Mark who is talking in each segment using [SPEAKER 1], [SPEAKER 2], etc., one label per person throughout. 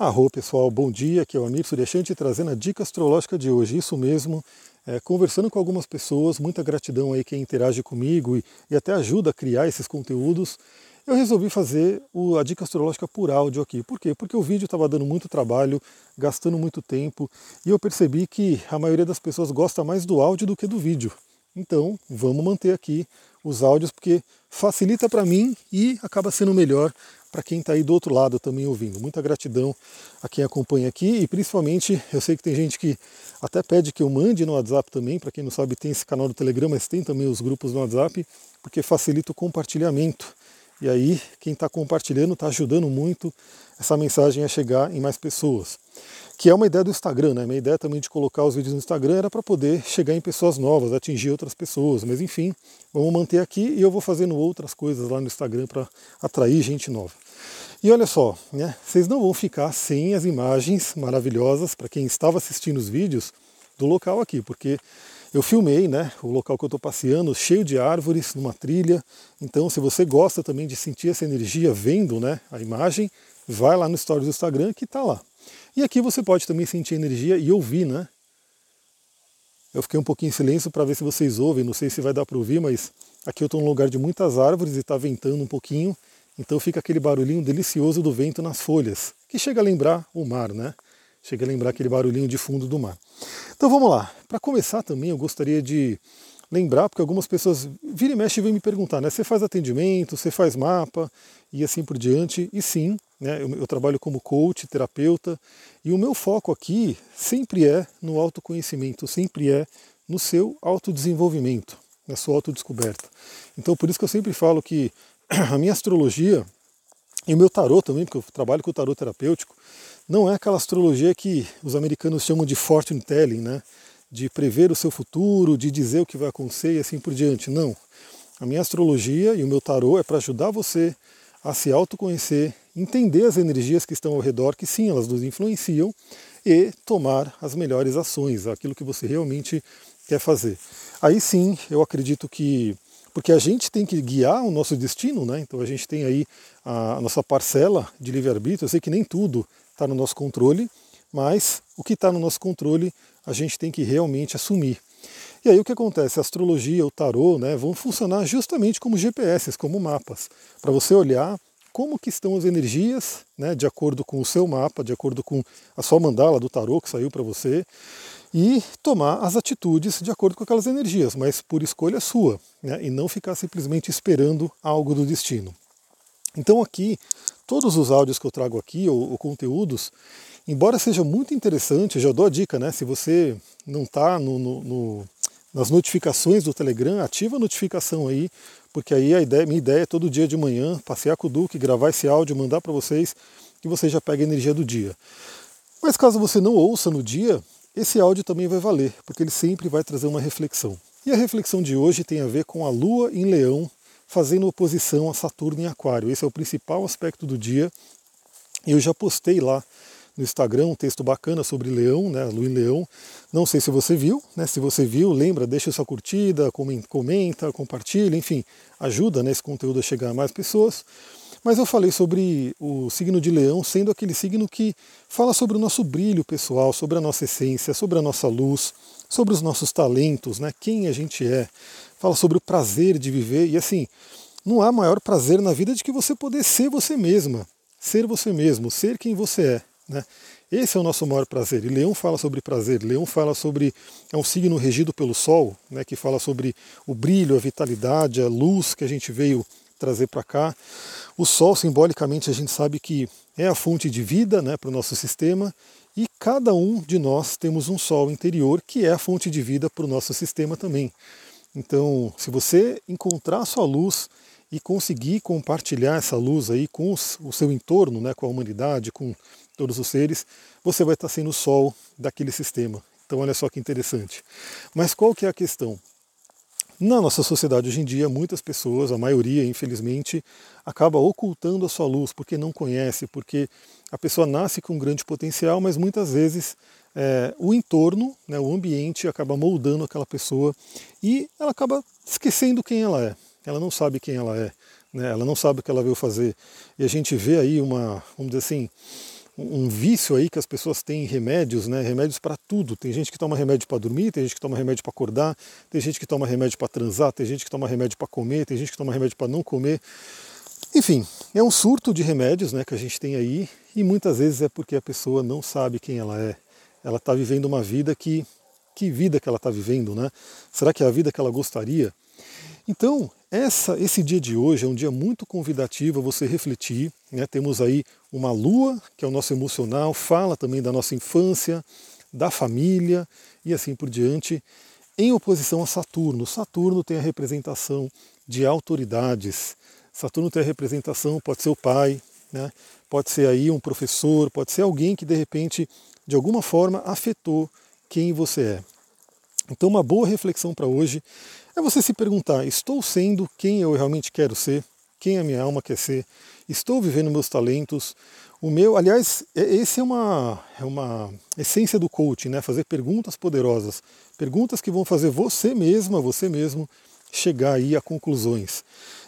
[SPEAKER 1] Arro pessoal, bom dia, aqui é o Amir Suryashanti trazendo a dica astrológica de hoje, isso mesmo, é, conversando com algumas pessoas, muita gratidão aí quem interage comigo e, e até ajuda a criar esses conteúdos, eu resolvi fazer o, a dica astrológica por áudio aqui. Por quê? Porque o vídeo estava dando muito trabalho, gastando muito tempo, e eu percebi que a maioria das pessoas gosta mais do áudio do que do vídeo. Então, vamos manter aqui os áudios, porque facilita para mim e acaba sendo melhor para quem está aí do outro lado também ouvindo. Muita gratidão a quem acompanha aqui e principalmente eu sei que tem gente que até pede que eu mande no WhatsApp também. Para quem não sabe, tem esse canal do Telegram, mas tem também os grupos no WhatsApp, porque facilita o compartilhamento. E aí, quem está compartilhando está ajudando muito essa mensagem a chegar em mais pessoas que é uma ideia do Instagram, né? Minha ideia também de colocar os vídeos no Instagram era para poder chegar em pessoas novas, atingir outras pessoas. Mas enfim, vamos manter aqui e eu vou fazendo outras coisas lá no Instagram para atrair gente nova. E olha só, né? Vocês não vão ficar sem as imagens maravilhosas para quem estava assistindo os vídeos do local aqui, porque eu filmei, né, o local que eu estou passeando, cheio de árvores, numa trilha. Então, se você gosta também de sentir essa energia vendo, né, a imagem, vai lá no stories do Instagram que está lá. E aqui você pode também sentir energia e ouvir, né? Eu fiquei um pouquinho em silêncio para ver se vocês ouvem, não sei se vai dar para ouvir, mas aqui eu estou num lugar de muitas árvores e está ventando um pouquinho, então fica aquele barulhinho delicioso do vento nas folhas, que chega a lembrar o mar, né? Chega a lembrar aquele barulhinho de fundo do mar. Então vamos lá. Para começar também, eu gostaria de lembrar, porque algumas pessoas vira e mexe e me perguntar, né? Você faz atendimento, você faz mapa e assim por diante. E sim, né? Eu, eu, trabalho como coach, terapeuta, e o meu foco aqui sempre é no autoconhecimento, sempre é no seu autodesenvolvimento, na sua autodescoberta. Então por isso que eu sempre falo que a minha astrologia e o meu tarô também, porque eu trabalho com o tarô terapêutico, não é aquela astrologia que os americanos chamam de fortune telling, né? De prever o seu futuro, de dizer o que vai acontecer e assim por diante. Não. A minha astrologia e o meu tarô é para ajudar você a se autoconhecer, entender as energias que estão ao redor, que sim, elas nos influenciam, e tomar as melhores ações, aquilo que você realmente quer fazer. Aí sim, eu acredito que. Porque a gente tem que guiar o nosso destino, né? Então a gente tem aí a nossa parcela de livre-arbítrio. Eu sei que nem tudo está no nosso controle, mas o que está no nosso controle a gente tem que realmente assumir. E aí o que acontece? A astrologia, o tarô, né, vão funcionar justamente como GPS, como mapas, para você olhar como que estão as energias, né, de acordo com o seu mapa, de acordo com a sua mandala do tarô que saiu para você, e tomar as atitudes de acordo com aquelas energias, mas por escolha sua, né, e não ficar simplesmente esperando algo do destino. Então aqui, todos os áudios que eu trago aqui, ou, ou conteúdos, embora seja muito interessante, já dou a dica, né? Se você não está no, no, no, nas notificações do Telegram, ativa a notificação aí, porque aí a ideia, minha ideia é todo dia de manhã passear com o Duque, gravar esse áudio, mandar para vocês, que você já pega a energia do dia. Mas caso você não ouça no dia, esse áudio também vai valer, porque ele sempre vai trazer uma reflexão. E a reflexão de hoje tem a ver com a Lua em Leão fazendo oposição a Saturno em Aquário. Esse é o principal aspecto do dia. Eu já postei lá no Instagram um texto bacana sobre Leão, né, em Leão. Não sei se você viu, né? Se você viu, lembra, deixa sua curtida, comenta, compartilha, enfim, ajuda né, esse conteúdo a chegar a mais pessoas. Mas eu falei sobre o signo de Leão sendo aquele signo que fala sobre o nosso brilho pessoal, sobre a nossa essência, sobre a nossa luz, sobre os nossos talentos, né? Quem a gente é. Fala sobre o prazer de viver e assim, não há maior prazer na vida de que você poder ser você mesma, ser você mesmo, ser quem você é. Né? Esse é o nosso maior prazer. E Leão fala sobre prazer. Leão fala sobre. É um signo regido pelo Sol, né, que fala sobre o brilho, a vitalidade, a luz que a gente veio trazer para cá. O Sol, simbolicamente, a gente sabe que é a fonte de vida né, para o nosso sistema. E cada um de nós temos um Sol interior que é a fonte de vida para o nosso sistema também. Então, se você encontrar a sua luz e conseguir compartilhar essa luz aí com os, o seu entorno, né, com a humanidade, com todos os seres, você vai estar sendo o sol daquele sistema. Então olha só que interessante. Mas qual que é a questão? Na nossa sociedade hoje em dia, muitas pessoas, a maioria, infelizmente, acaba ocultando a sua luz porque não conhece, porque a pessoa nasce com um grande potencial, mas muitas vezes é, o entorno, né, o ambiente acaba moldando aquela pessoa e ela acaba esquecendo quem ela é ela não sabe quem ela é, né? ela não sabe o que ela veio fazer. E a gente vê aí uma, vamos dizer assim, um vício aí que as pessoas têm em remédios, né? Remédios para tudo. Tem gente que toma remédio para dormir, tem gente que toma remédio para acordar, tem gente que toma remédio para transar, tem gente que toma remédio para comer, tem gente que toma remédio para não comer. Enfim, é um surto de remédios, né, que a gente tem aí e muitas vezes é porque a pessoa não sabe quem ela é. Ela está vivendo uma vida que que vida que ela está vivendo, né? Será que é a vida que ela gostaria? Então, essa, esse dia de hoje é um dia muito convidativo a você refletir. Né? Temos aí uma lua, que é o nosso emocional, fala também da nossa infância, da família e assim por diante, em oposição a Saturno. Saturno tem a representação de autoridades. Saturno tem a representação, pode ser o pai, né? pode ser aí um professor, pode ser alguém que de repente, de alguma forma, afetou quem você é. Então, uma boa reflexão para hoje é você se perguntar: estou sendo quem eu realmente quero ser? Quem a minha alma quer ser? Estou vivendo meus talentos? O meu, aliás, é, esse é uma, é uma essência do coaching, né? Fazer perguntas poderosas, perguntas que vão fazer você mesma, você mesmo, chegar aí a conclusões.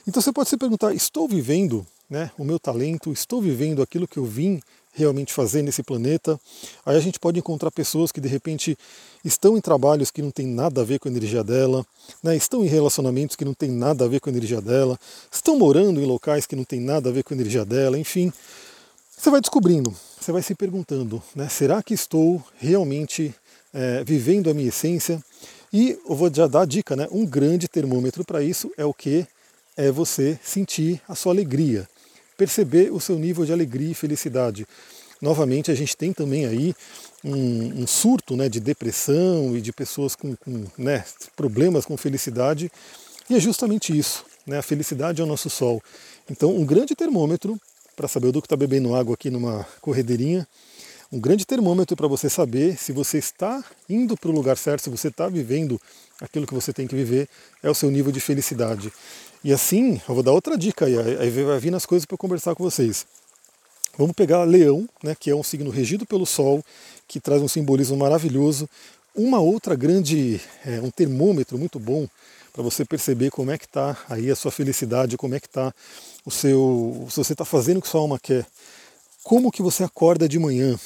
[SPEAKER 1] Então você pode se perguntar: estou vivendo né, o meu talento? Estou vivendo aquilo que eu vim realmente fazer nesse planeta. Aí a gente pode encontrar pessoas que de repente estão em trabalhos que não tem nada a ver com a energia dela, né? estão em relacionamentos que não tem nada a ver com a energia dela, estão morando em locais que não tem nada a ver com a energia dela, enfim. Você vai descobrindo, você vai se perguntando, né? será que estou realmente é, vivendo a minha essência? E eu vou já dar a dica, né? um grande termômetro para isso é o que? É você sentir a sua alegria perceber o seu nível de alegria e felicidade. Novamente, a gente tem também aí um, um surto né, de depressão e de pessoas com, com né, problemas com felicidade, e é justamente isso. Né, a felicidade é o nosso sol. Então, um grande termômetro, para saber o que está bebendo água aqui numa corredeirinha, um grande termômetro para você saber se você está indo para o lugar certo, se você está vivendo aquilo que você tem que viver, é o seu nível de felicidade. E assim, eu vou dar outra dica aí, aí vai vir nas coisas para conversar com vocês. Vamos pegar Leão, né, que é um signo regido pelo Sol, que traz um simbolismo maravilhoso. Uma outra grande, é, um termômetro muito bom para você perceber como é que está aí a sua felicidade, como é que está o seu, se você está fazendo o que sua alma quer. Como que você acorda de manhã?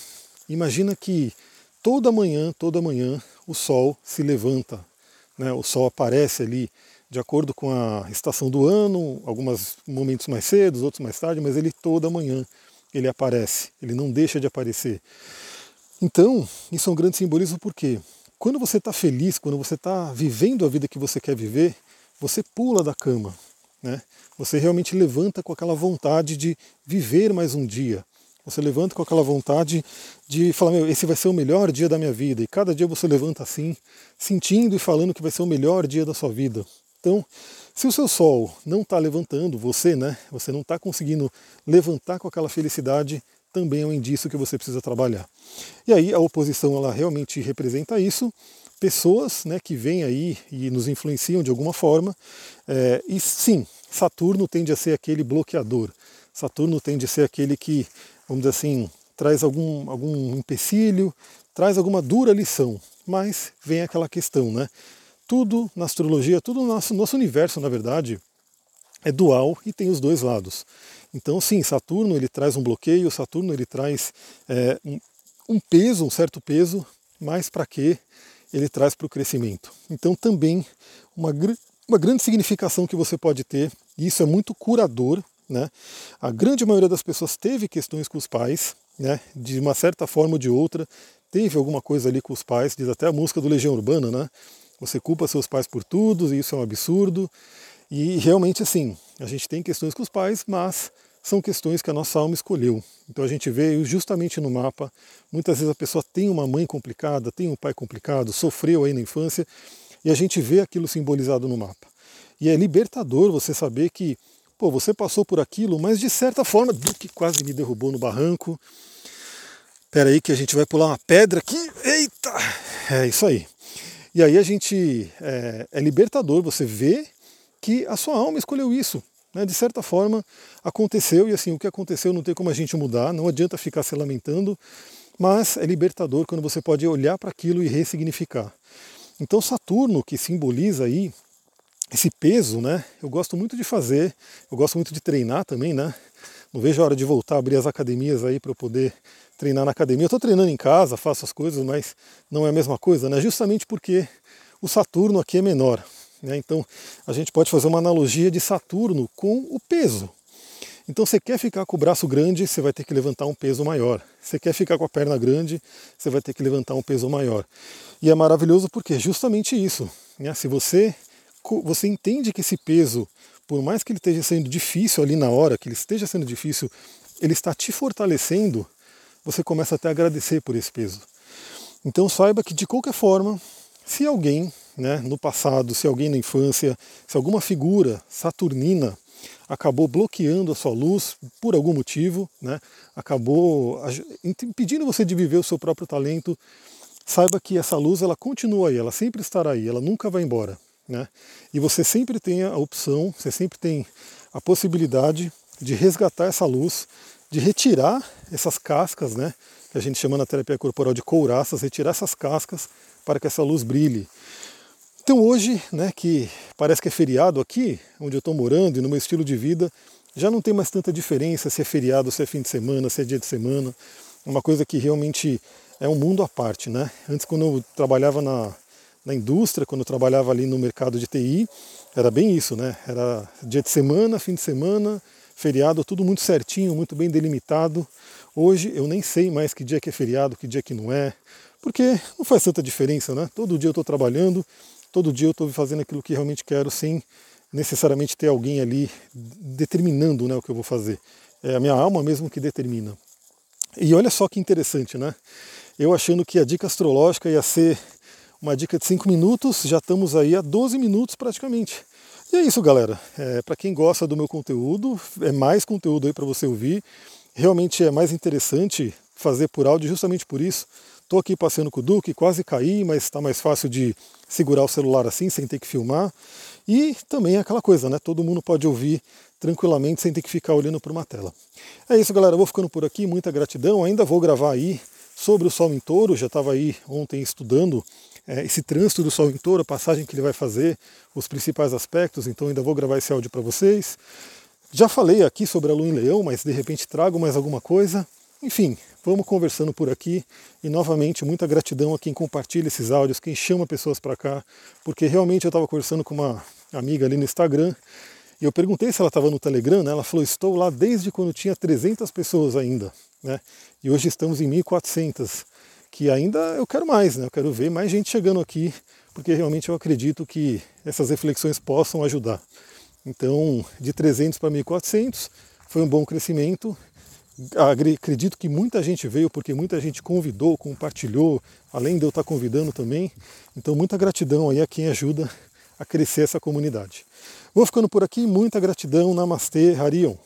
[SPEAKER 1] Imagina que toda manhã, toda manhã, o Sol se levanta, né, o Sol aparece ali de acordo com a estação do ano, alguns momentos mais cedo, outros mais tarde, mas ele toda manhã ele aparece, ele não deixa de aparecer. Então, isso é um grande simbolismo porque quando você está feliz, quando você está vivendo a vida que você quer viver, você pula da cama, né? Você realmente levanta com aquela vontade de viver mais um dia. Você levanta com aquela vontade de falar, meu, esse vai ser o melhor dia da minha vida. E cada dia você levanta assim, sentindo e falando que vai ser o melhor dia da sua vida. Então, se o seu sol não está levantando, você, né, você não está conseguindo levantar com aquela felicidade, também é um indício que você precisa trabalhar. E aí a oposição ela realmente representa isso, pessoas né, que vêm aí e nos influenciam de alguma forma. É, e sim, Saturno tende a ser aquele bloqueador. Saturno tende a ser aquele que, vamos dizer assim, traz algum, algum empecilho, traz alguma dura lição. Mas vem aquela questão, né? Tudo na astrologia, tudo no nosso, nosso universo, na verdade, é dual e tem os dois lados. Então, sim, Saturno ele traz um bloqueio, Saturno ele traz é, um, peso, um certo peso, mas para quê? Ele traz para o crescimento. Então, também uma, uma grande significação que você pode ter, e isso é muito curador. Né? A grande maioria das pessoas teve questões com os pais, né? de uma certa forma ou de outra, teve alguma coisa ali com os pais, diz até a música do Legião Urbana, né? Você culpa seus pais por tudo, e isso é um absurdo. E realmente, assim, a gente tem questões com os pais, mas são questões que a nossa alma escolheu. Então a gente vê justamente no mapa, muitas vezes a pessoa tem uma mãe complicada, tem um pai complicado, sofreu aí na infância, e a gente vê aquilo simbolizado no mapa. E é libertador você saber que, pô, você passou por aquilo, mas de certa forma, que quase me derrubou no barranco. Espera aí que a gente vai pular uma pedra aqui. Eita! É isso aí. E aí a gente é, é libertador você vê que a sua alma escolheu isso. Né? De certa forma aconteceu, e assim, o que aconteceu não tem como a gente mudar, não adianta ficar se lamentando, mas é libertador quando você pode olhar para aquilo e ressignificar. Então Saturno, que simboliza aí esse peso, né? Eu gosto muito de fazer, eu gosto muito de treinar também, né? Não vejo a hora de voltar a abrir as academias aí para eu poder treinar na academia. Eu estou treinando em casa, faço as coisas, mas não é a mesma coisa, né? Justamente porque o Saturno aqui é menor. Né? Então a gente pode fazer uma analogia de Saturno com o peso. Então você quer ficar com o braço grande, você vai ter que levantar um peso maior. Você quer ficar com a perna grande, você vai ter que levantar um peso maior. E é maravilhoso porque é justamente isso. Né? Se você, você entende que esse peso, por mais que ele esteja sendo difícil ali na hora, que ele esteja sendo difícil, ele está te fortalecendo, você começa até a agradecer por esse peso. Então saiba que de qualquer forma, se alguém, né, no passado, se alguém na infância, se alguma figura saturnina acabou bloqueando a sua luz por algum motivo, né, acabou impedindo você de viver o seu próprio talento, saiba que essa luz ela continua aí, ela sempre estará aí, ela nunca vai embora. Né? E você sempre tem a opção, você sempre tem a possibilidade de resgatar essa luz, de retirar essas cascas, né, que a gente chama na terapia corporal de couraças, retirar essas cascas para que essa luz brilhe. Então hoje, né, que parece que é feriado aqui, onde eu estou morando e no meu estilo de vida, já não tem mais tanta diferença se é feriado, se é fim de semana, se é dia de semana. Uma coisa que realmente é um mundo à parte, né? Antes, quando eu trabalhava na, na indústria, quando eu trabalhava ali no mercado de TI, era bem isso, né? Era dia de semana, fim de semana, feriado, tudo muito certinho, muito bem delimitado. Hoje eu nem sei mais que dia que é feriado, que dia que não é, porque não faz tanta diferença, né? Todo dia eu estou trabalhando, todo dia eu estou fazendo aquilo que realmente quero sem necessariamente ter alguém ali determinando né, o que eu vou fazer. É a minha alma mesmo que determina. E olha só que interessante, né? Eu achando que a dica astrológica ia ser uma dica de 5 minutos, já estamos aí a 12 minutos praticamente. E é isso, galera. É, para quem gosta do meu conteúdo, é mais conteúdo aí para você ouvir. Realmente é mais interessante fazer por áudio justamente por isso. Estou aqui passeando com o Duque, quase caí, mas está mais fácil de segurar o celular assim, sem ter que filmar. E também é aquela coisa, né? Todo mundo pode ouvir tranquilamente sem ter que ficar olhando para uma tela. É isso, galera. Eu vou ficando por aqui. Muita gratidão. Ainda vou gravar aí sobre o Sol em Touro. Já estava aí ontem estudando é, esse trânsito do Sol em Touro, a passagem que ele vai fazer, os principais aspectos. Então ainda vou gravar esse áudio para vocês. Já falei aqui sobre a Lua em Leão, mas de repente trago mais alguma coisa. Enfim, vamos conversando por aqui e novamente muita gratidão a quem compartilha esses áudios, quem chama pessoas para cá, porque realmente eu estava conversando com uma amiga ali no Instagram e eu perguntei se ela estava no Telegram, né? ela falou: estou lá desde quando tinha 300 pessoas ainda, né? e hoje estamos em 1.400, que ainda eu quero mais, né? eu quero ver mais gente chegando aqui, porque realmente eu acredito que essas reflexões possam ajudar. Então, de 300 para 1.400 foi um bom crescimento acredito que muita gente veio porque muita gente convidou, compartilhou, além de eu estar convidando também. Então, muita gratidão aí a quem ajuda a crescer essa comunidade. Vou ficando por aqui, muita gratidão, Namastê, Harion.